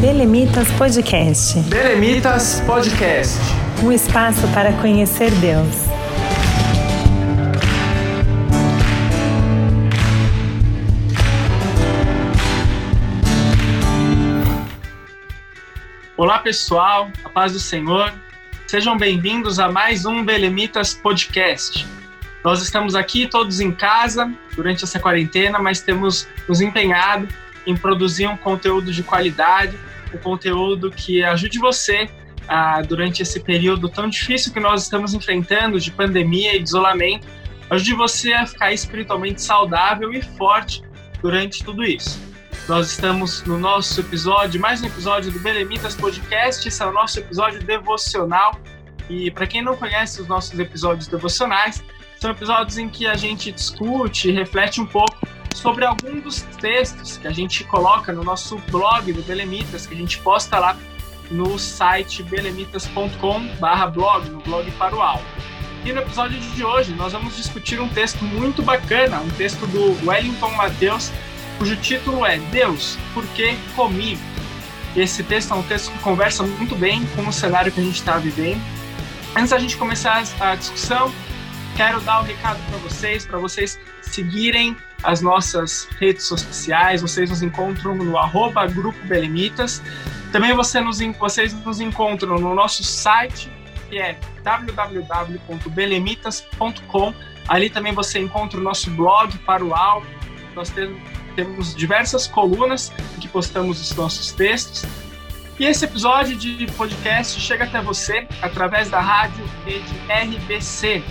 Belemitas Podcast. Belemitas Podcast. Um espaço para conhecer Deus. Olá pessoal, a paz do Senhor. Sejam bem-vindos a mais um Belemitas Podcast. Nós estamos aqui todos em casa durante essa quarentena, mas temos nos empenhado em produzir um conteúdo de qualidade, um conteúdo que ajude você ah, durante esse período tão difícil que nós estamos enfrentando de pandemia e de isolamento, ajude você a ficar espiritualmente saudável e forte durante tudo isso. Nós estamos no nosso episódio, mais um episódio do Belemitas Podcast, esse é o nosso episódio devocional. E para quem não conhece os nossos episódios devocionais, são episódios em que a gente discute reflete um pouco sobre algum dos textos que a gente coloca no nosso blog do Belemitas, que a gente posta lá no site belemitas.com/blog, no blog para o alto. E no episódio de hoje nós vamos discutir um texto muito bacana, um texto do Wellington Mateus, cujo título é Deus, por que comigo? Esse texto é um texto que conversa muito bem com o cenário que a gente está vivendo. Antes da gente começar a discussão, quero dar um recado para vocês, para vocês seguirem as nossas redes sociais, vocês nos encontram no arroba Grupo Belemitas. Também você nos, vocês nos encontram no nosso site, que é www.belemitas.com. Ali também você encontra o nosso blog para o álbum. Nós temos diversas colunas em que postamos os nossos textos. E esse episódio de podcast chega até você através da rádio Rede RBC,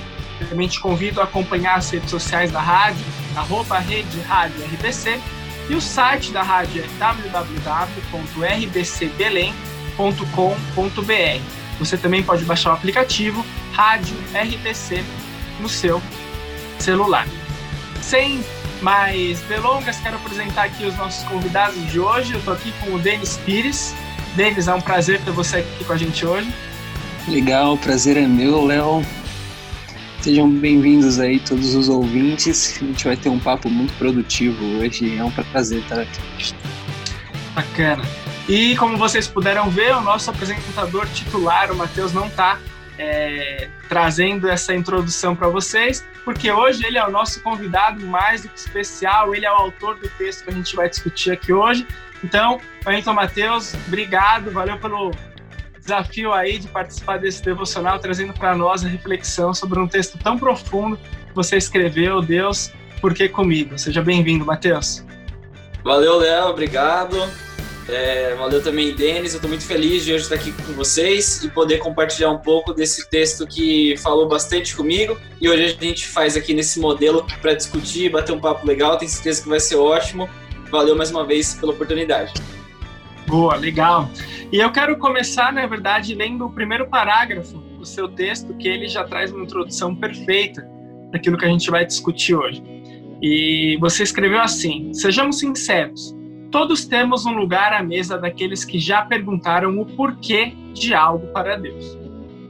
também te convido a acompanhar as redes sociais da rádio, arroba Rede Rádio RBC, e o site da rádio é www.rbcbelém.com.br. Você também pode baixar o aplicativo Rádio RBC no seu celular. Sem mais delongas, quero apresentar aqui os nossos convidados de hoje. Eu estou aqui com o Denis Pires. Denis, é um prazer ter você aqui com a gente hoje. Legal, o prazer é meu, Léo. Sejam bem-vindos aí todos os ouvintes. A gente vai ter um papo muito produtivo hoje. É um prazer estar aqui. Bacana. E como vocês puderam ver, o nosso apresentador titular, o Matheus, não está é, trazendo essa introdução para vocês, porque hoje ele é o nosso convidado mais do que especial, ele é o autor do texto que a gente vai discutir aqui hoje. Então, Wellington Matheus, obrigado, valeu pelo desafio aí de participar desse devocional, trazendo para nós a reflexão sobre um texto tão profundo que você escreveu, Deus, por que comigo? Seja bem-vindo, Mateus. Valeu, Léo, obrigado. É, valeu também, Denis. Eu estou muito feliz de hoje estar aqui com vocês e poder compartilhar um pouco desse texto que falou bastante comigo. E hoje a gente faz aqui nesse modelo para discutir, bater um papo legal. Tenho certeza que vai ser ótimo. Valeu mais uma vez pela oportunidade. Boa, legal. E eu quero começar, na verdade, lendo o primeiro parágrafo do seu texto, que ele já traz uma introdução perfeita daquilo que a gente vai discutir hoje. E você escreveu assim: Sejamos sinceros, todos temos um lugar à mesa daqueles que já perguntaram o porquê de algo para Deus.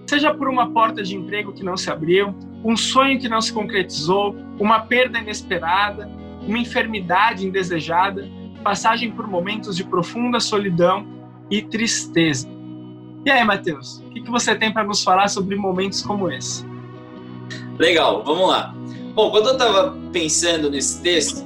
Seja por uma porta de emprego que não se abriu, um sonho que não se concretizou, uma perda inesperada, uma enfermidade indesejada, passagem por momentos de profunda solidão e tristeza. E aí, Matheus, o que, que você tem para nos falar sobre momentos como esse? Legal, vamos lá. Bom, quando eu estava pensando nesse texto,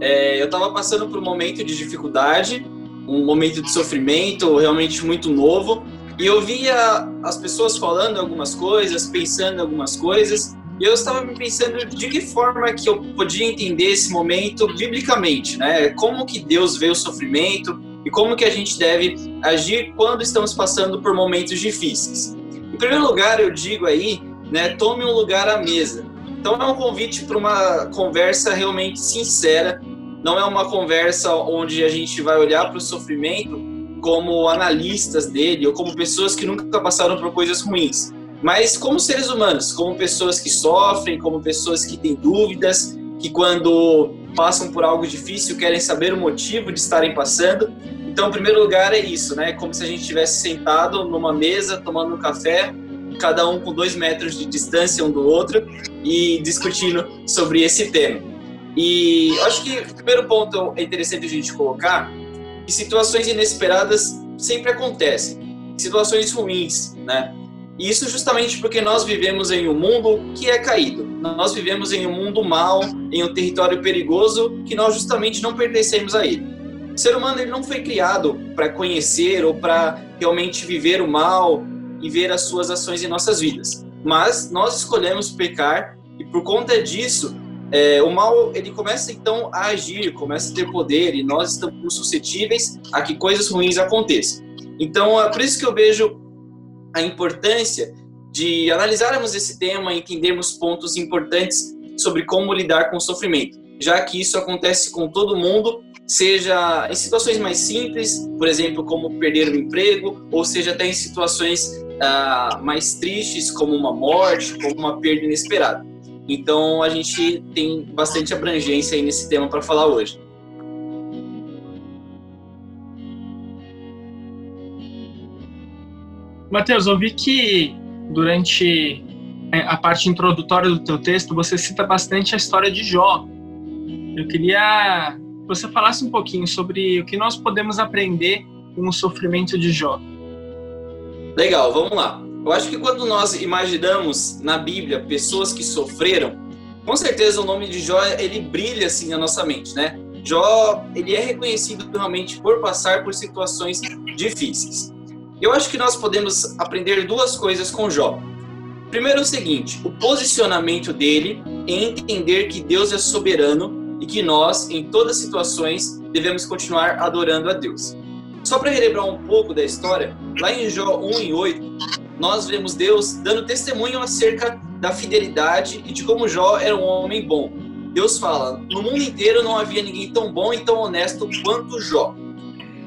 é, eu estava passando por um momento de dificuldade, um momento de sofrimento realmente muito novo, e eu via as pessoas falando algumas coisas, pensando algumas coisas, e eu estava pensando de que forma que eu podia entender esse momento biblicamente, né? Como que Deus vê o sofrimento e como que a gente deve agir quando estamos passando por momentos difíceis. Em primeiro lugar, eu digo aí, né, tome um lugar à mesa. Então é um convite para uma conversa realmente sincera, não é uma conversa onde a gente vai olhar para o sofrimento como analistas dele ou como pessoas que nunca passaram por coisas ruins mas como seres humanos, como pessoas que sofrem, como pessoas que têm dúvidas, que quando passam por algo difícil querem saber o motivo de estarem passando. Então, em primeiro lugar, é isso, né? Como se a gente estivesse sentado numa mesa, tomando um café, cada um com dois metros de distância um do outro e discutindo sobre esse tema. E acho que o primeiro ponto é interessante a gente colocar que situações inesperadas sempre acontecem, situações ruins, né? Isso justamente porque nós vivemos em um mundo que é caído. Nós vivemos em um mundo mau, em um território perigoso que nós justamente não pertencemos a ele. O ser humano ele não foi criado para conhecer ou para realmente viver o mal e ver as suas ações em nossas vidas. Mas nós escolhemos pecar e por conta disso é, o mal ele começa então a agir, começa a ter poder e nós estamos suscetíveis a que coisas ruins aconteçam. Então é por isso que eu vejo a importância de analisarmos esse tema e entendermos pontos importantes sobre como lidar com o sofrimento, já que isso acontece com todo mundo, seja em situações mais simples, por exemplo, como perder o emprego, ou seja até em situações uh, mais tristes, como uma morte, como uma perda inesperada. Então a gente tem bastante abrangência aí nesse tema para falar hoje. Mateus, eu vi que durante é, a parte introdutória do teu texto você cita bastante a história de Jó. Eu queria que você falasse um pouquinho sobre o que nós podemos aprender com o sofrimento de Jó. Legal, vamos lá. Eu acho que quando nós imaginamos na Bíblia pessoas que sofreram, com certeza o nome de Jó ele brilha assim na nossa mente, né? Jó ele é reconhecido realmente por passar por situações difíceis. Eu acho que nós podemos aprender duas coisas com Jó. Primeiro, o seguinte: o posicionamento dele em entender que Deus é soberano e que nós, em todas as situações, devemos continuar adorando a Deus. Só para relembrar um pouco da história, lá em Jó 1 e 8, nós vemos Deus dando testemunho acerca da fidelidade e de como Jó era um homem bom. Deus fala: no mundo inteiro não havia ninguém tão bom e tão honesto quanto Jó.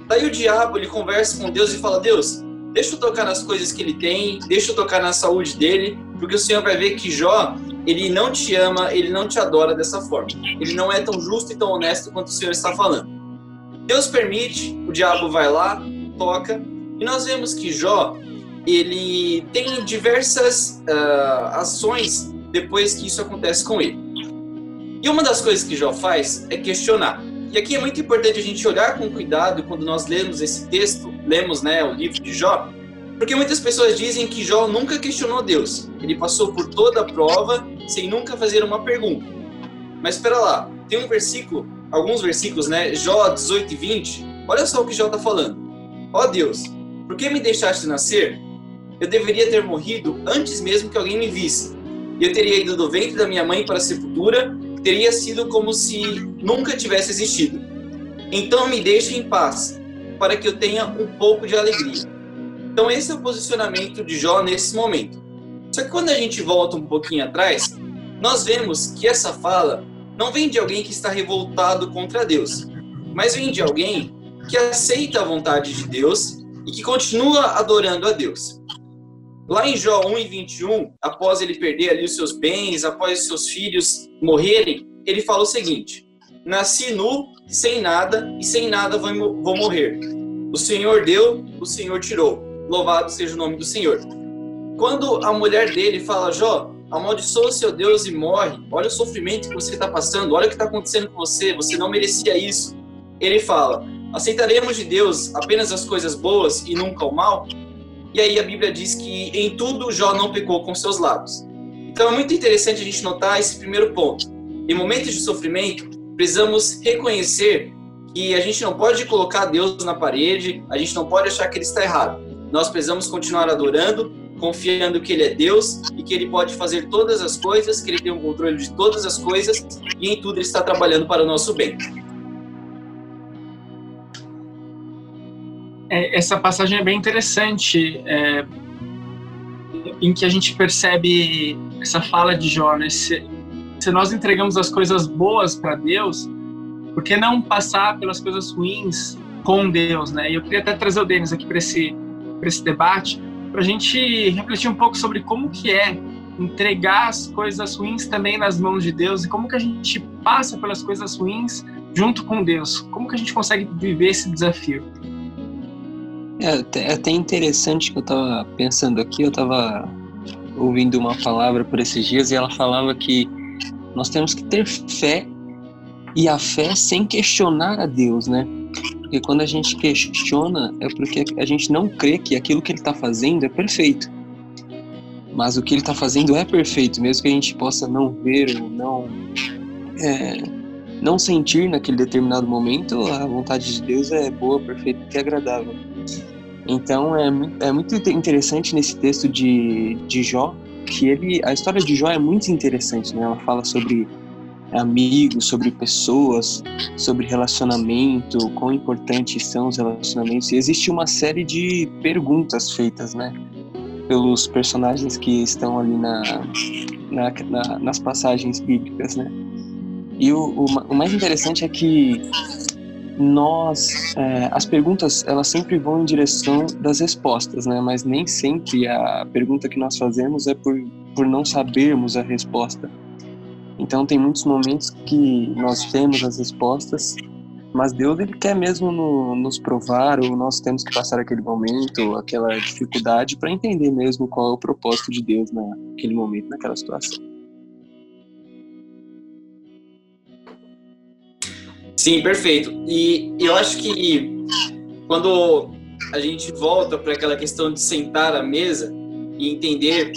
Daí o diabo ele conversa com Deus e fala: Deus, deixa eu tocar nas coisas que ele tem, deixa eu tocar na saúde dele, porque o Senhor vai ver que Jó, ele não te ama, ele não te adora dessa forma. Ele não é tão justo e tão honesto quanto o Senhor está falando. Deus permite, o diabo vai lá, toca, e nós vemos que Jó, ele tem diversas uh, ações depois que isso acontece com ele. E uma das coisas que Jó faz é questionar. E aqui é muito importante a gente olhar com cuidado quando nós lemos esse texto, lemos né, o livro de Jó, porque muitas pessoas dizem que Jó nunca questionou Deus. Ele passou por toda a prova sem nunca fazer uma pergunta. Mas espera lá, tem um versículo, alguns versículos, né? Jó 18 e 20. Olha só o que Jó está falando. Ó oh Deus, por que me deixaste nascer? Eu deveria ter morrido antes mesmo que alguém me visse. Eu teria ido do ventre da minha mãe para a sepultura teria sido como se nunca tivesse existido. Então me deixe em paz, para que eu tenha um pouco de alegria. Então esse é o posicionamento de Jó nesse momento. Só que quando a gente volta um pouquinho atrás, nós vemos que essa fala não vem de alguém que está revoltado contra Deus, mas vem de alguém que aceita a vontade de Deus e que continua adorando a Deus. Lá em Jó 1 e 21, após ele perder ali os seus bens, após seus filhos morrerem, ele fala o seguinte: Nasci nu, sem nada, e sem nada vou, morrer. O Senhor deu, o Senhor tirou. Louvado seja o nome do Senhor. Quando a mulher dele fala, Jó, amaldiçoa o seu Deus e morre, olha o sofrimento que você está passando, olha o que está acontecendo com você, você não merecia isso. Ele fala, aceitaremos de Deus apenas as coisas boas e nunca o mal? E aí a Bíblia diz que em tudo Jó não pecou com seus lábios. Então é muito interessante a gente notar esse primeiro ponto. Em momentos de sofrimento, precisamos reconhecer que a gente não pode colocar Deus na parede, a gente não pode achar que ele está errado. Nós precisamos continuar adorando, confiando que ele é Deus e que ele pode fazer todas as coisas, que ele tem o controle de todas as coisas e em tudo ele está trabalhando para o nosso bem. É, essa passagem é bem interessante, é, em que a gente percebe essa fala de Jó, né? se, se nós entregamos as coisas boas para Deus, por que não passar pelas coisas ruins com Deus, né? E eu queria até trazer o Denis aqui para esse, esse debate, para a gente refletir um pouco sobre como que é entregar as coisas ruins também nas mãos de Deus e como que a gente passa pelas coisas ruins junto com Deus. Como que a gente consegue viver esse desafio? É, até interessante que eu estava pensando aqui, eu estava ouvindo uma palavra por esses dias e ela falava que nós temos que ter fé e a fé sem questionar a Deus, né? Porque quando a gente questiona, é porque a gente não crê que aquilo que ele está fazendo é perfeito. Mas o que ele está fazendo é perfeito, mesmo que a gente possa não ver ou não, é, não sentir naquele determinado momento, a vontade de Deus é boa, perfeita e agradável. Então é, é muito interessante nesse texto de, de Jó, que ele, a história de Jó é muito interessante, né? Ela fala sobre amigos, sobre pessoas, sobre relacionamento, quão importantes são os relacionamentos. E existe uma série de perguntas feitas, né, pelos personagens que estão ali na, na, na nas passagens bíblicas, né. E o, o, o mais interessante é que nós, é, as perguntas, elas sempre vão em direção das respostas, né, mas nem sempre a pergunta que nós fazemos é por, por não sabermos a resposta então tem muitos momentos que nós temos as respostas, mas Deus ele quer mesmo no, nos provar ou nós temos que passar aquele momento, aquela dificuldade para entender mesmo qual é o propósito de Deus naquele momento, naquela situação. Sim, perfeito. E eu acho que quando a gente volta para aquela questão de sentar à mesa e entender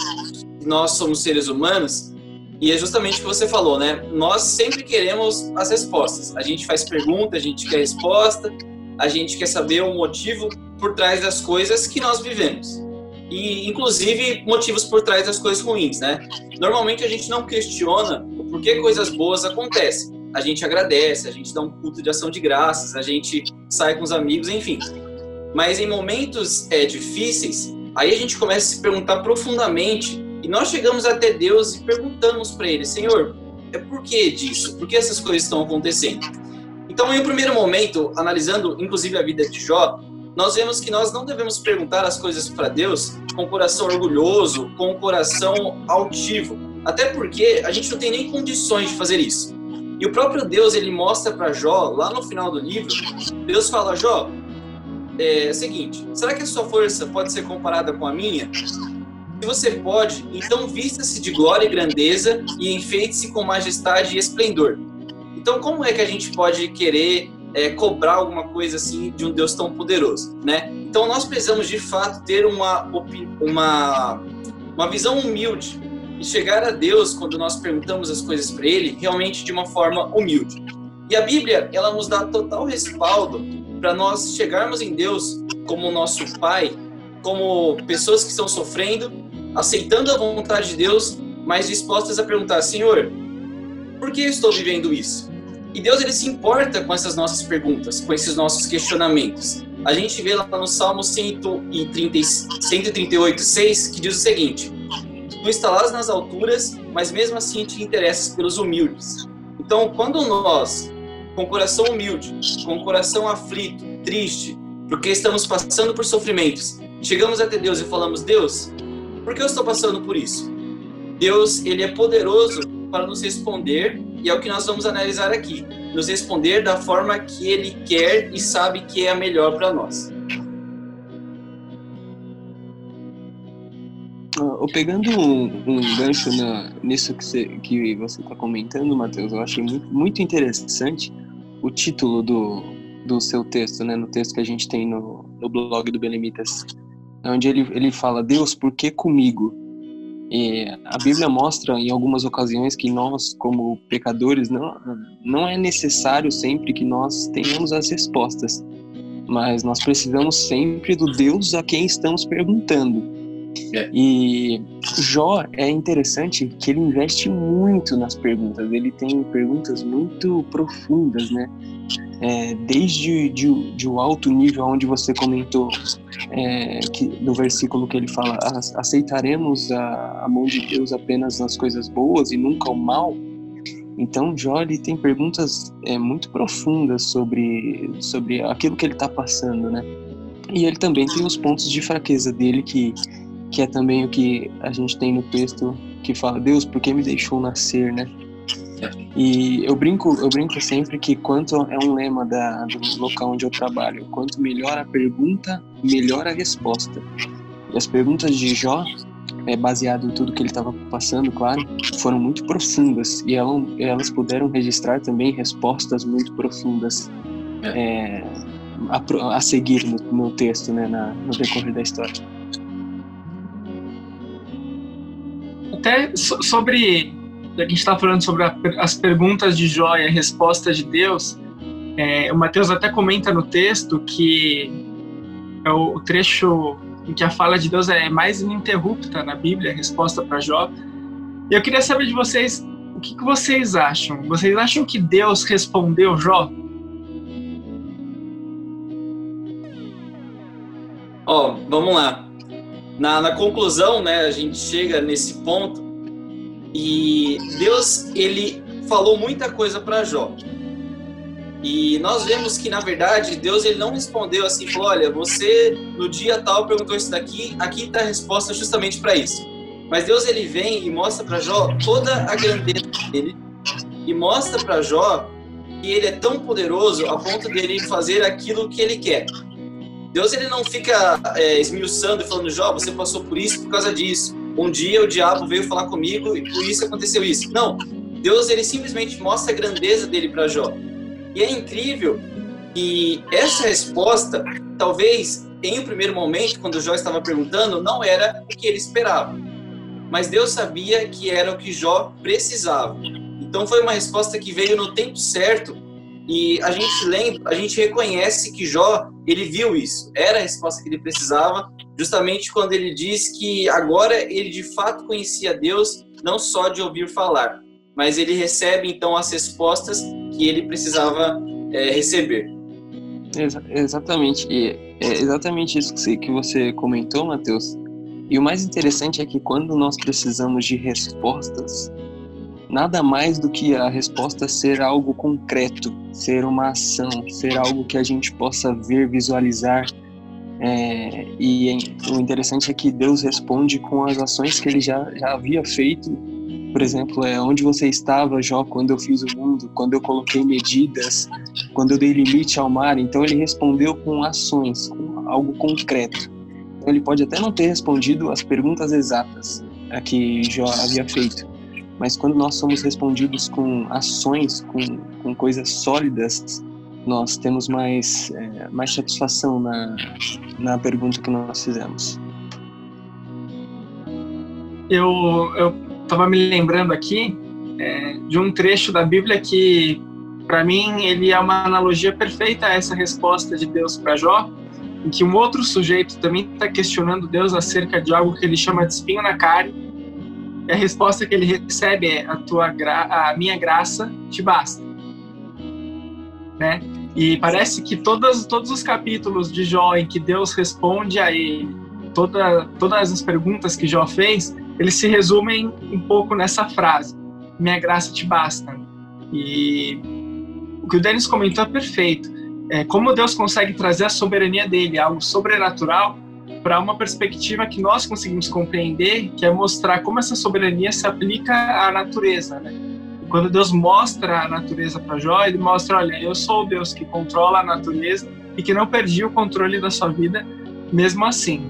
que nós somos seres humanos, e é justamente o que você falou, né? Nós sempre queremos as respostas. A gente faz pergunta, a gente quer resposta, a gente quer saber o motivo por trás das coisas que nós vivemos. E, inclusive, motivos por trás das coisas ruins, né? Normalmente a gente não questiona o porquê coisas boas acontecem. A gente agradece, a gente dá um culto de ação de graças, a gente sai com os amigos, enfim. Mas em momentos é, difíceis, aí a gente começa a se perguntar profundamente e nós chegamos até Deus e perguntamos para Ele, Senhor, é por que disso? Por que essas coisas estão acontecendo? Então, em um primeiro momento, analisando inclusive a vida de Jó, nós vemos que nós não devemos perguntar as coisas para Deus com o coração orgulhoso, com o coração altivo, até porque a gente não tem nem condições de fazer isso. E o próprio Deus ele mostra para Jó lá no final do livro, Deus fala Jó, é, é o seguinte, será que a sua força pode ser comparada com a minha? Se você pode, então vista-se de glória e grandeza e enfeite-se com majestade e esplendor. Então, como é que a gente pode querer é, cobrar alguma coisa assim de um Deus tão poderoso, né? Então, nós precisamos de fato ter uma, uma, uma visão humilde e chegar a Deus quando nós perguntamos as coisas para Ele realmente de uma forma humilde. E a Bíblia, ela nos dá total respaldo para nós chegarmos em Deus como nosso Pai, como pessoas que estão sofrendo aceitando a vontade de Deus, mas dispostas a perguntar: Senhor, por que eu estou vivendo isso? E Deus ele se importa com essas nossas perguntas, com esses nossos questionamentos. A gente vê lá no Salmo 130, 138, 6, que diz o seguinte: Tu instalás nas alturas, mas mesmo assim te interessas pelos humildes. Então, quando nós, com coração humilde, com coração aflito, triste, porque estamos passando por sofrimentos, chegamos até Deus e falamos: Deus, por que eu estou passando por isso? Deus, ele é poderoso para nos responder e é o que nós vamos analisar aqui. Nos responder da forma que ele quer e sabe que é a melhor para nós. Uh, pegando um, um gancho na, nisso que você que você está comentando, Matheus, eu achei muito, muito interessante o título do, do seu texto, né, no texto que a gente tem no, no blog do Belemitas onde ele, ele fala, Deus, por que comigo? E a Bíblia mostra em algumas ocasiões que nós, como pecadores, não, não é necessário sempre que nós tenhamos as respostas, mas nós precisamos sempre do Deus a quem estamos perguntando. É. E Jó é interessante que ele investe muito nas perguntas, ele tem perguntas muito profundas, né? é, desde de, de, o alto nível onde você comentou é, que, no versículo que ele fala aceitaremos a, a, mão de Deus apenas nas coisas boas e nunca o mal então Jó ele tem perguntas é, muito profundas sobre sobre aquilo que ele está passando né e ele também tem os pontos de fraqueza dele que que é também o que a gente tem no texto que fala Deus por que me deixou nascer né e eu brinco, eu brinco sempre que quanto é um lema da, do local onde eu trabalho, quanto melhor a pergunta, melhor a resposta. E as perguntas de Jó, é, baseado em tudo que ele estava passando, claro, foram muito profundas e elas, elas puderam registrar também respostas muito profundas. É, a, a seguir no, no, texto, né, na, no decorrer da história. Até so, sobre, a gente está falando sobre a, as perguntas de Jó e a resposta de Deus, é, o Mateus até comenta no texto que é o, o trecho em que a fala de Deus é mais ininterrupta na Bíblia, a resposta para Jó. Eu queria saber de vocês o que, que vocês acham. Vocês acham que Deus respondeu Jó? Ó, oh, vamos lá. Na, na conclusão, né, a gente chega nesse ponto e Deus ele falou muita coisa para Jó. E nós vemos que, na verdade, Deus ele não respondeu assim, falou, olha, você no dia tal perguntou isso daqui, aqui está a resposta justamente para isso. Mas Deus ele vem e mostra para Jó toda a grandeza dele e mostra para Jó que ele é tão poderoso a ponto dele fazer aquilo que ele quer. Deus ele não fica é, esmiuçando e falando, Jó, você passou por isso por causa disso. Um dia o diabo veio falar comigo e por isso aconteceu isso. Não, Deus ele simplesmente mostra a grandeza dele para Jó. E é incrível que essa resposta, talvez em um primeiro momento, quando Jó estava perguntando, não era o que ele esperava. Mas Deus sabia que era o que Jó precisava. Então foi uma resposta que veio no tempo certo e a gente lembra, a gente reconhece que Jó, ele viu isso. Era a resposta que ele precisava, justamente quando ele diz que agora ele de fato conhecia Deus, não só de ouvir falar, mas ele recebe então as respostas que ele precisava é, receber. Exa exatamente, e é exatamente isso que você, comentou, Matheus. E o mais interessante é que quando nós precisamos de respostas, nada mais do que a resposta ser algo concreto, ser uma ação, ser algo que a gente possa ver, visualizar. É, e o interessante é que Deus responde com as ações que ele já, já havia feito por exemplo, é onde você estava, Jó, quando eu fiz o mundo, quando eu coloquei medidas, quando eu dei limite ao mar. Então ele respondeu com ações, com algo concreto. Então ele pode até não ter respondido as perguntas exatas a que Jó havia feito, mas quando nós somos respondidos com ações, com, com coisas sólidas, nós temos mais, é, mais satisfação na, na pergunta que nós fizemos. Eu, estava me lembrando aqui é, de um trecho da Bíblia que, para mim, ele é uma analogia perfeita a essa resposta de Deus para Jó, em que um outro sujeito também está questionando Deus acerca de algo que ele chama de espinho na carne, e a resposta que ele recebe é: a tua gra a minha graça te basta, né? E parece que todas, todos os capítulos de Jó em que Deus responde a ele, toda, todas as perguntas que Jó fez, eles se resumem um pouco nessa frase: minha graça te basta. E o que o Denis comentou é perfeito. É como Deus consegue trazer a soberania dele, algo sobrenatural, para uma perspectiva que nós conseguimos compreender, que é mostrar como essa soberania se aplica à natureza, né? Quando Deus mostra a natureza para Jó, ele mostra, olha, eu sou o Deus que controla a natureza e que não perdi o controle da sua vida mesmo assim.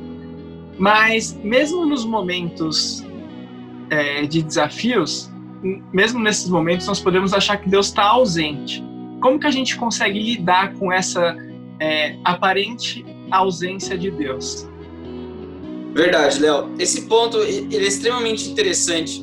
Mas mesmo nos momentos é, de desafios, mesmo nesses momentos, nós podemos achar que Deus está ausente. Como que a gente consegue lidar com essa é, aparente ausência de Deus? Verdade, Léo. Esse ponto ele é extremamente interessante.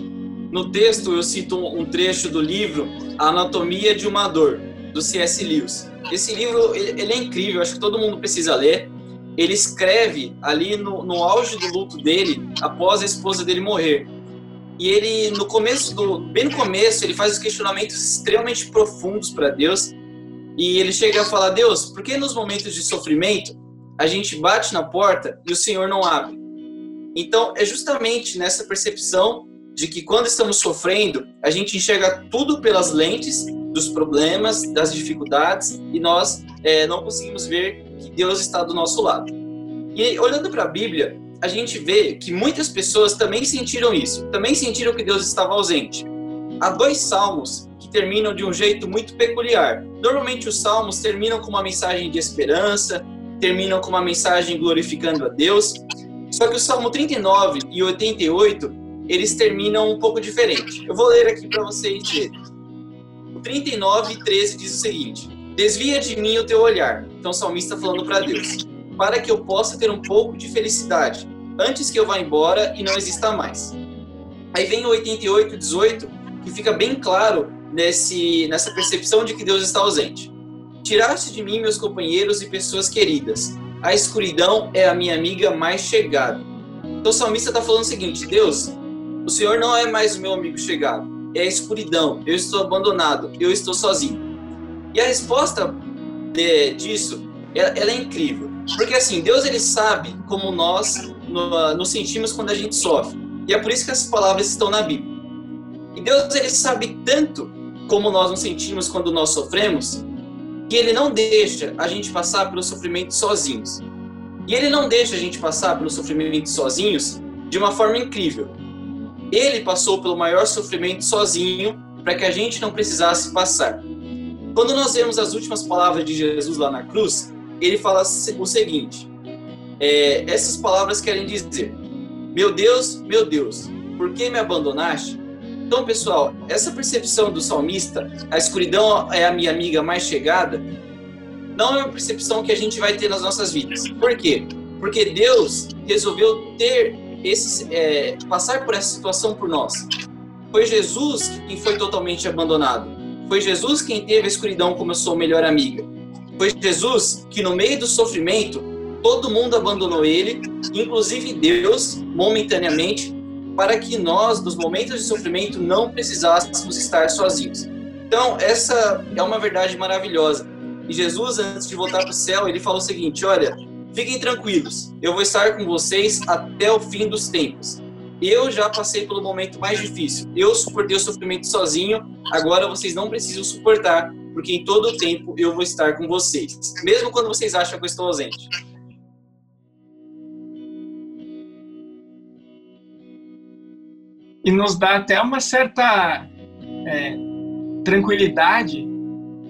No texto eu cito um trecho do livro A Anatomia de uma Dor, do C.S. Lewis. Esse livro ele é incrível, acho que todo mundo precisa ler ele escreve ali no, no auge do luto dele, após a esposa dele morrer. E ele, no começo do. Bem no começo, ele faz os questionamentos extremamente profundos para Deus. E ele chega a falar: Deus, por que nos momentos de sofrimento a gente bate na porta e o Senhor não abre? Então, é justamente nessa percepção de que quando estamos sofrendo, a gente enxerga tudo pelas lentes dos problemas, das dificuldades, e nós é, não conseguimos ver que Deus está do nosso lado. E olhando para a Bíblia, a gente vê que muitas pessoas também sentiram isso, também sentiram que Deus estava ausente. Há dois salmos que terminam de um jeito muito peculiar. Normalmente os salmos terminam com uma mensagem de esperança, terminam com uma mensagem glorificando a Deus. Só que o Salmo 39 e 88, eles terminam um pouco diferente. Eu vou ler aqui para vocês verem. O 39 e 13 diz o seguinte: Desvia de mim o teu olhar. Então o salmista falando para Deus, para que eu possa ter um pouco de felicidade antes que eu vá embora e não exista mais. Aí vem o 88, 18, que fica bem claro nesse, nessa percepção de que Deus está ausente. Tiraste de mim meus companheiros e pessoas queridas. A escuridão é a minha amiga mais chegada. Então o salmista está falando o seguinte: Deus, o Senhor não é mais o meu amigo chegado, é a escuridão. Eu estou abandonado, eu estou sozinho. E a resposta de, disso, ela, ela, é incrível, porque assim Deus ele sabe como nós nos sentimos quando a gente sofre. E é por isso que essas palavras estão na Bíblia. E Deus ele sabe tanto como nós nos sentimos quando nós sofremos, que ele não deixa a gente passar pelo sofrimento sozinhos. E ele não deixa a gente passar pelo sofrimento sozinhos de uma forma incrível. Ele passou pelo maior sofrimento sozinho para que a gente não precisasse passar. Quando nós vemos as últimas palavras de Jesus lá na cruz, ele fala o seguinte: é, essas palavras querem dizer: Meu Deus, meu Deus, por que me abandonaste? Então, pessoal, essa percepção do salmista, a escuridão é a minha amiga mais chegada, não é uma percepção que a gente vai ter nas nossas vidas. Por quê? Porque Deus resolveu ter esse, é, passar por essa situação por nós. Foi Jesus quem foi totalmente abandonado. Foi Jesus quem teve a escuridão como sua melhor amiga. Foi Jesus que, no meio do sofrimento, todo mundo abandonou ele, inclusive Deus, momentaneamente, para que nós, nos momentos de sofrimento, não precisássemos estar sozinhos. Então, essa é uma verdade maravilhosa. E Jesus, antes de voltar para o céu, ele falou o seguinte: Olha, fiquem tranquilos, eu vou estar com vocês até o fim dos tempos. Eu já passei pelo momento mais difícil. Eu suportei o sofrimento sozinho, agora vocês não precisam suportar, porque em todo o tempo eu vou estar com vocês, mesmo quando vocês acham que eu estou ausente. E nos dá até uma certa é, tranquilidade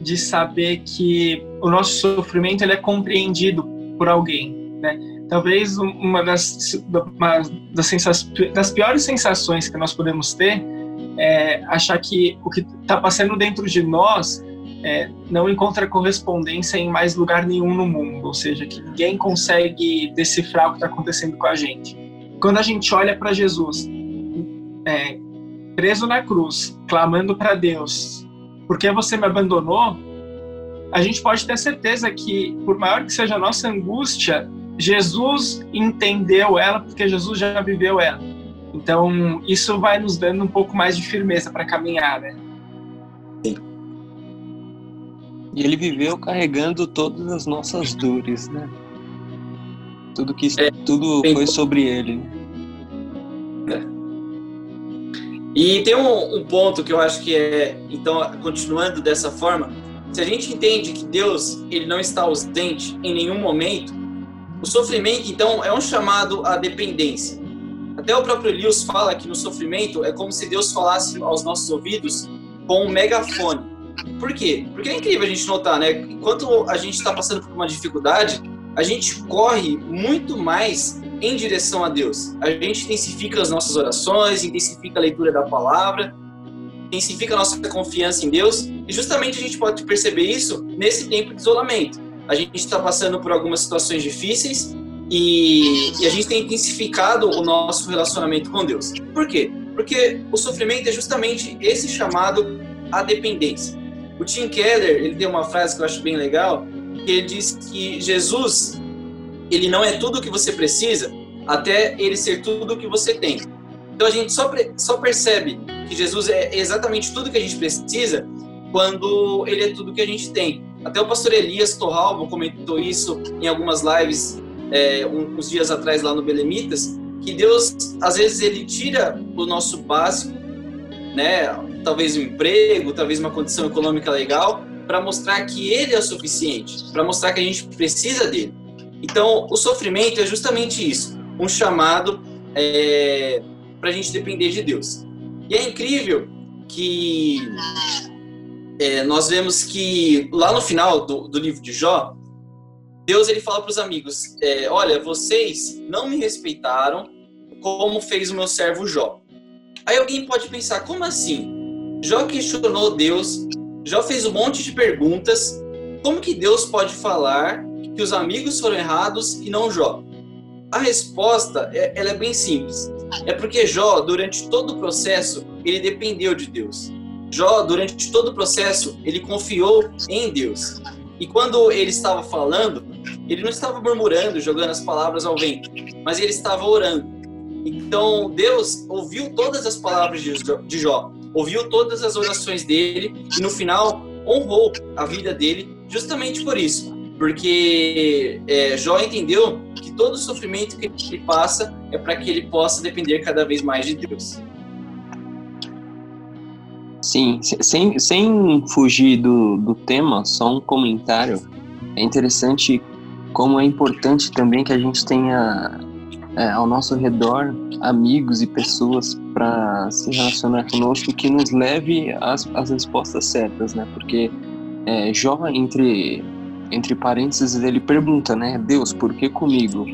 de saber que o nosso sofrimento ele é compreendido por alguém, né? Talvez uma das, uma das, sensações, das piores sensações que nós podemos ter é achar que o que está passando dentro de nós é, não encontra correspondência em mais lugar nenhum no mundo, ou seja, que ninguém consegue decifrar o que está acontecendo com a gente. Quando a gente olha para Jesus é, preso na cruz, clamando para Deus, porque você me abandonou, a gente pode ter certeza que, por maior que seja a nossa angústia, Jesus entendeu ela porque Jesus já viveu ela. Então, isso vai nos dando um pouco mais de firmeza para caminhar, né? Sim. E ele viveu carregando todas as nossas dores, né? Tudo que é, tudo foi sobre ele. E tem um, um, ponto que eu acho que é, então, continuando dessa forma, se a gente entende que Deus ele não está ausente em nenhum momento, o sofrimento, então, é um chamado à dependência. Até o próprio Lewis fala que no sofrimento é como se Deus falasse aos nossos ouvidos com um megafone. Por quê? Porque é incrível a gente notar, né? Enquanto a gente está passando por uma dificuldade, a gente corre muito mais em direção a Deus. A gente intensifica as nossas orações, intensifica a leitura da palavra, intensifica a nossa confiança em Deus, e justamente a gente pode perceber isso nesse tempo de isolamento. A gente está passando por algumas situações difíceis e, e, a gente tem intensificado o nosso relacionamento com Deus. Por quê? Porque o sofrimento é justamente esse chamado à dependência. O Tim Keller, ele tem uma frase que eu acho bem legal, que ele diz que Jesus ele não é tudo o que você precisa até ele ser tudo o que você tem. Então a gente só, só percebe que Jesus é exatamente tudo que a gente precisa quando ele é tudo que a gente tem. Até o pastor Elias Torralvo comentou isso em algumas lives é, uns dias atrás lá no Belemitas, que Deus às vezes ele tira o nosso básico, né? Talvez um emprego, talvez uma condição econômica legal, para mostrar que ele é o suficiente, para mostrar que a gente precisa dele. Então, o sofrimento é justamente isso, um chamado é, para a gente depender de Deus. E é incrível que é, nós vemos que lá no final do, do, livro de Jó, Deus ele fala para os amigos: é, Olha, vocês não me respeitaram como fez o meu servo Jó. Aí alguém pode pensar: como assim? Jó questionou Deus, Jó fez um monte de perguntas como que Deus pode falar que os amigos foram errados e não Jó? A resposta é, ela é bem simples. É porque Jó, durante todo o processo, ele dependeu de Deus. Jó, durante todo o processo, ele confiou em Deus. E quando ele estava falando, ele não estava murmurando, jogando as palavras ao vento, mas ele estava orando. Então, Deus ouviu todas as palavras de Jó, ouviu todas as orações dele e no final honrou a vida dele justamente por isso. Porque é, Jó entendeu que todo sofrimento que ele passa é para que ele possa depender cada vez mais de Deus. Sim, sem, sem fugir do, do tema, só um comentário. É interessante como é importante também que a gente tenha é, ao nosso redor amigos e pessoas para se relacionar conosco que nos leve às, às respostas certas, né? Porque é, Jó, entre, entre parênteses, ele pergunta, né? Deus, por que comigo?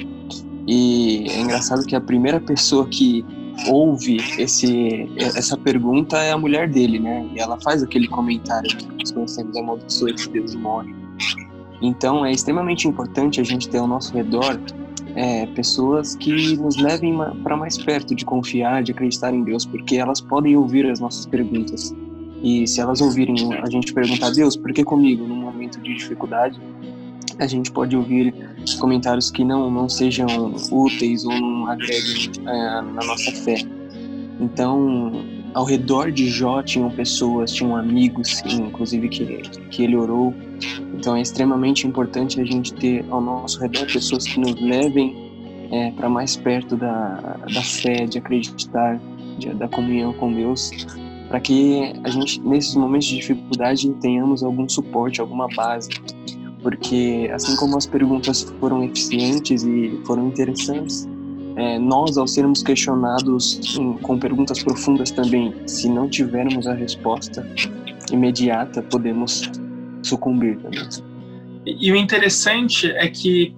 E é engraçado que a primeira pessoa que ouve esse, essa pergunta é a mulher dele, né? E ela faz aquele comentário que nós conhecemos, amaldiçoa esse Deus morre. Então é extremamente importante a gente ter ao nosso redor é, pessoas que nos levem para mais perto de confiar, de acreditar em Deus, porque elas podem ouvir as nossas perguntas. E se elas ouvirem a gente perguntar, Deus, por que comigo? Num momento de dificuldade, a gente pode ouvir comentários que não, não sejam úteis ou não agreguem é, na nossa fé. Então, ao redor de Jó tinham pessoas, tinham amigos, inclusive que, que ele orou. Então é extremamente importante a gente ter ao nosso redor pessoas que nos levem é, para mais perto da, da fé, de acreditar, de, da comunhão com Deus, para que a gente, nesses momentos de dificuldade, tenhamos algum suporte, alguma base. Porque assim como as perguntas foram eficientes e foram interessantes, é, nós, ao sermos questionados em, com perguntas profundas também, se não tivermos a resposta imediata, podemos sucumbir também. E, e o interessante é que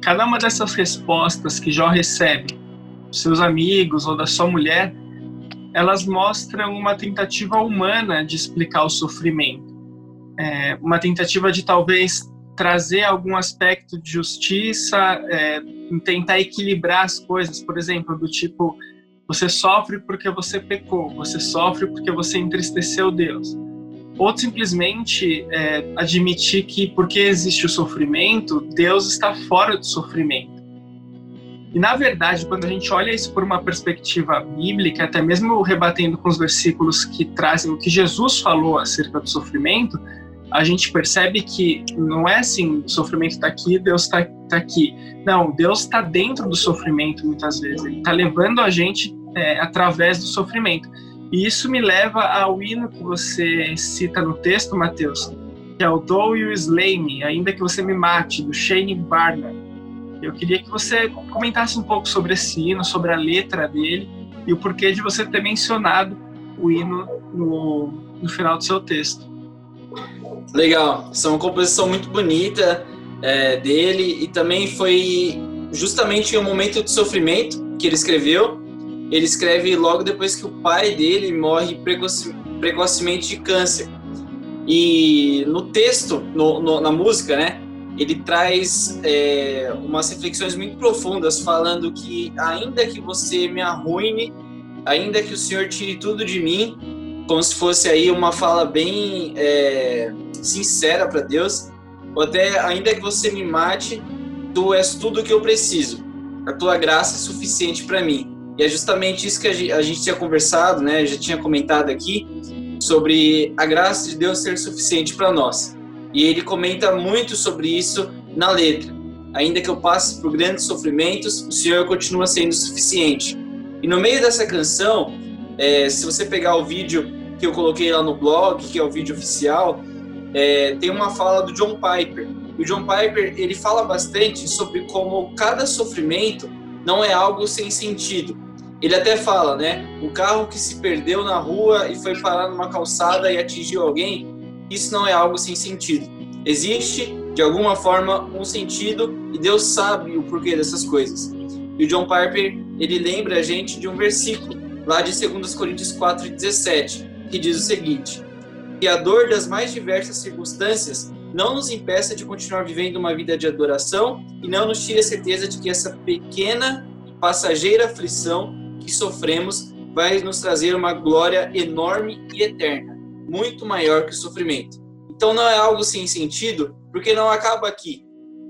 cada uma dessas respostas que Jó recebe, dos seus amigos ou da sua mulher, elas mostram uma tentativa humana de explicar o sofrimento. É, uma tentativa de talvez trazer algum aspecto de justiça, é, tentar equilibrar as coisas, por exemplo, do tipo você sofre porque você pecou, você sofre porque você entristeceu Deus. Ou simplesmente é, admitir que porque existe o sofrimento, Deus está fora do sofrimento. E na verdade, quando a gente olha isso por uma perspectiva bíblica, até mesmo rebatendo com os versículos que trazem o que Jesus falou acerca do sofrimento, a gente percebe que não é assim, o sofrimento está aqui, Deus está tá aqui. Não, Deus está dentro do sofrimento muitas vezes. Ele está levando a gente é, através do sofrimento. E isso me leva ao hino que você cita no texto, Mateus, que é o Though You Slay Me, Ainda Que Você Me Mate, do Shane Barner. Eu queria que você comentasse um pouco sobre esse hino, sobre a letra dele e o porquê de você ter mencionado o hino no, no final do seu texto. Legal, é uma composição muito bonita é, dele e também foi justamente em um momento de sofrimento que ele escreveu. Ele escreve logo depois que o pai dele morre precoce, precocemente de câncer. E no texto, no, no, na música, né, ele traz é, umas reflexões muito profundas, falando que ainda que você me arruine, ainda que o Senhor tire tudo de mim, como se fosse aí uma fala bem é, sincera para Deus, ou até ainda que você me mate, tu és tudo o que eu preciso. A tua graça é suficiente para mim. E é justamente isso que a gente tinha conversado, né? Já tinha comentado aqui sobre a graça de Deus ser suficiente para nós. E ele comenta muito sobre isso na letra. Ainda que eu passe por grandes sofrimentos, o Senhor continua sendo suficiente. E no meio dessa canção, é, se você pegar o vídeo que eu coloquei lá no blog, que é o vídeo oficial, é, tem uma fala do John Piper. O John Piper ele fala bastante sobre como cada sofrimento não é algo sem sentido. Ele até fala, né? O carro que se perdeu na rua e foi parar numa calçada e atingiu alguém, isso não é algo sem sentido. Existe, de alguma forma, um sentido e Deus sabe o porquê dessas coisas. E o John Piper, ele lembra a gente de um versículo lá de 2 Coríntios 4, 17, que diz o seguinte: que a dor das mais diversas circunstâncias não nos impeça de continuar vivendo uma vida de adoração e não nos tire a certeza de que essa pequena e passageira aflição que sofremos vai nos trazer uma glória enorme e eterna, muito maior que o sofrimento. Então não é algo sem sentido, porque não acaba aqui,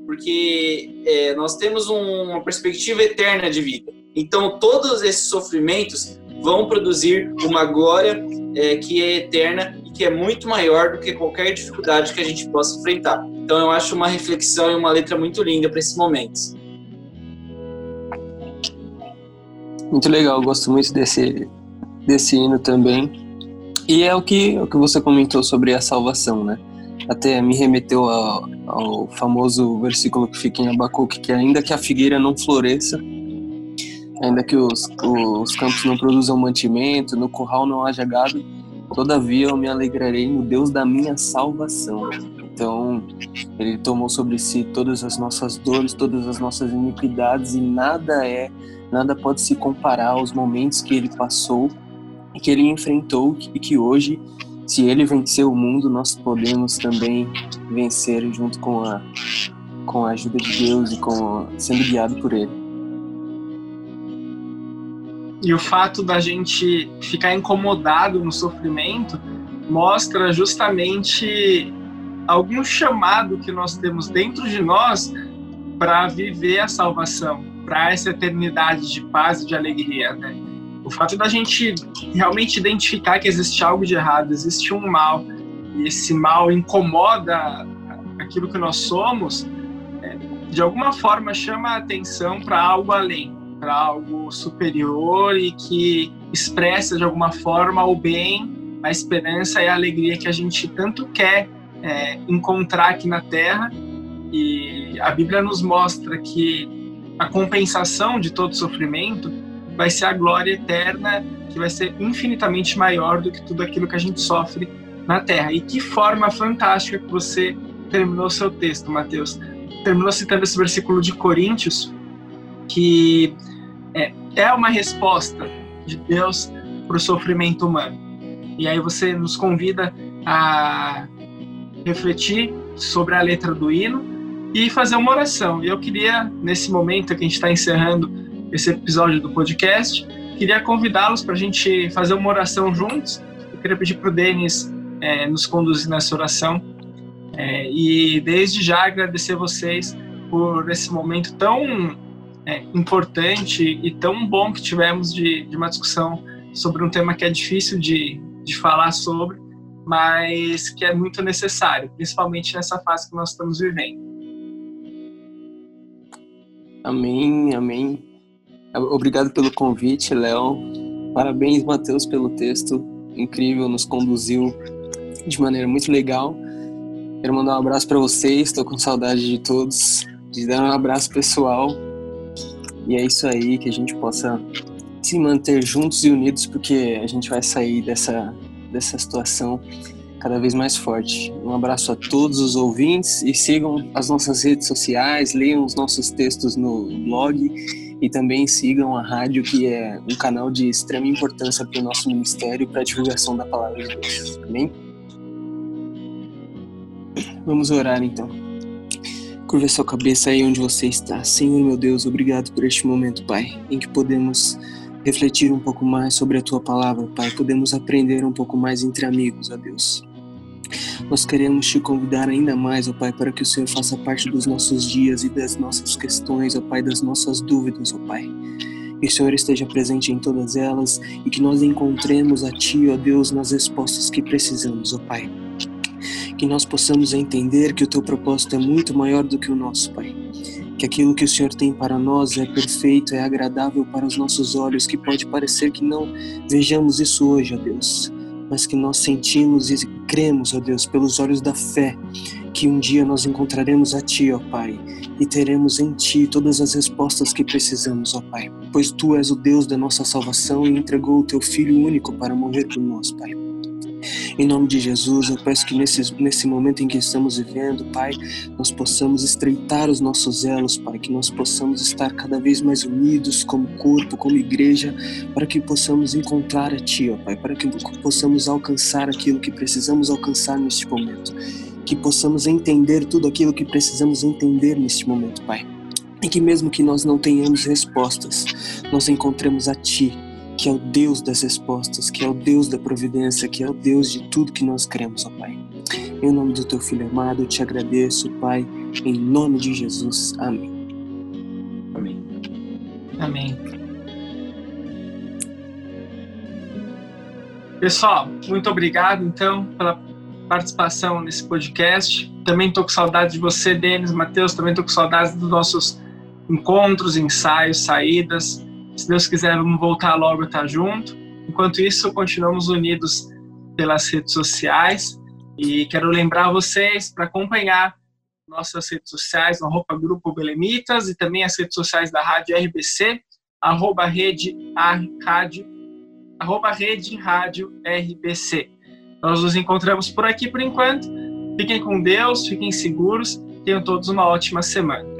porque é, nós temos um, uma perspectiva eterna de vida. Então todos esses sofrimentos vão produzir uma glória é, que é eterna e que é muito maior do que qualquer dificuldade que a gente possa enfrentar. Então eu acho uma reflexão e uma letra muito linda para esses momentos. Muito legal, gosto muito desse, desse hino também. E é o que, o que você comentou sobre a salvação, né? Até me remeteu ao, ao famoso versículo que fica em Abacuque, que ainda que a figueira não floresça, ainda que os, os campos não produzam mantimento, no curral não haja gado, todavia eu me alegrarei no Deus da minha salvação. Então, ele tomou sobre si todas as nossas dores, todas as nossas iniquidades e nada é, nada pode se comparar aos momentos que ele passou e que ele enfrentou e que hoje, se ele venceu o mundo, nós podemos também vencer junto com a com a ajuda de Deus e com sendo guiado por ele. E o fato da gente ficar incomodado no sofrimento mostra justamente algum chamado que nós temos dentro de nós para viver a salvação, para essa eternidade de paz e de alegria. Né? O fato da gente realmente identificar que existe algo de errado, existe um mal, e esse mal incomoda aquilo que nós somos, é, de alguma forma chama a atenção para algo além para algo superior e que expressa de alguma forma o bem, a esperança e a alegria que a gente tanto quer é, encontrar aqui na Terra. E a Bíblia nos mostra que a compensação de todo sofrimento vai ser a glória eterna, que vai ser infinitamente maior do que tudo aquilo que a gente sofre na Terra. E que forma fantástica que você terminou seu texto, Mateus. Terminou citando esse versículo de Coríntios, que é, é uma resposta de Deus para o sofrimento humano. E aí você nos convida a refletir sobre a letra do hino e fazer uma oração. E eu queria, nesse momento que a gente está encerrando esse episódio do podcast, queria convidá-los para a gente fazer uma oração juntos. Eu queria pedir para o Denis é, nos conduzir nessa oração. É, e desde já agradecer vocês por esse momento tão é, importante e tão bom que tivemos de, de, uma discussão sobre um tema que é difícil de, de falar sobre, mas que é muito necessário, principalmente nessa fase que nós estamos vivendo. Amém, amém. Obrigado pelo convite, Léo. Parabéns, Matheus, pelo texto incrível, nos conduziu de maneira muito legal. Quero mandar um abraço para vocês, estou com saudade de todos, de dar um abraço pessoal e é isso aí, que a gente possa se manter juntos e unidos, porque a gente vai sair dessa, dessa situação cada vez mais forte. Um abraço a todos os ouvintes e sigam as nossas redes sociais, leiam os nossos textos no blog e também sigam a rádio, que é um canal de extrema importância para o nosso ministério para a divulgação da palavra de Deus. Amém? Vamos orar então. Curva sua cabeça aí onde você está. Senhor, meu Deus, obrigado por este momento, Pai, em que podemos refletir um pouco mais sobre a tua palavra, Pai. Podemos aprender um pouco mais entre amigos, ó Deus. Nós queremos te convidar ainda mais, ó Pai, para que o Senhor faça parte dos nossos dias e das nossas questões, ó Pai, das nossas dúvidas, ó Pai. Que o Senhor esteja presente em todas elas e que nós encontremos a Ti, ó Deus, nas respostas que precisamos, ó Pai que nós possamos entender que o teu propósito é muito maior do que o nosso, Pai. Que aquilo que o Senhor tem para nós é perfeito, é agradável para os nossos olhos, que pode parecer que não vejamos isso hoje, ó Deus, mas que nós sentimos e cremos, ó Deus, pelos olhos da fé, que um dia nós encontraremos a Ti, ó Pai, e teremos em Ti todas as respostas que precisamos, ó Pai, pois Tu és o Deus da nossa salvação e entregou o Teu Filho único para morrer por nós, Pai. Em nome de Jesus, eu peço que nesse, nesse momento em que estamos vivendo, Pai, nós possamos estreitar os nossos elos, Pai, que nós possamos estar cada vez mais unidos como corpo, como igreja, para que possamos encontrar a Ti, ó Pai, para que possamos alcançar aquilo que precisamos alcançar neste momento. que possamos entender tudo aquilo que precisamos entender neste momento, Pai. E que mesmo que nós não tenhamos respostas, nós encontremos a Ti, que é o Deus das respostas, que é o Deus da providência, que é o Deus de tudo que nós cremos, ó Pai. Em nome do Teu Filho amado, eu te agradeço, Pai, em nome de Jesus. Amém. Amém. Amém. Pessoal, muito obrigado então pela participação nesse podcast. Também estou com saudade de você, Denis, Matheus, também estou com saudade dos nossos encontros, ensaios, saídas. Se Deus quiser, vamos voltar logo a estar junto. Enquanto isso, continuamos unidos pelas redes sociais e quero lembrar vocês para acompanhar nossas redes sociais no arroba Grupo Belemitas e também as redes sociais da Rádio RBC, arroba Rede Rádio, arroba Rede Rádio RBC. Nós nos encontramos por aqui por enquanto. Fiquem com Deus, fiquem seguros, tenham todos uma ótima semana.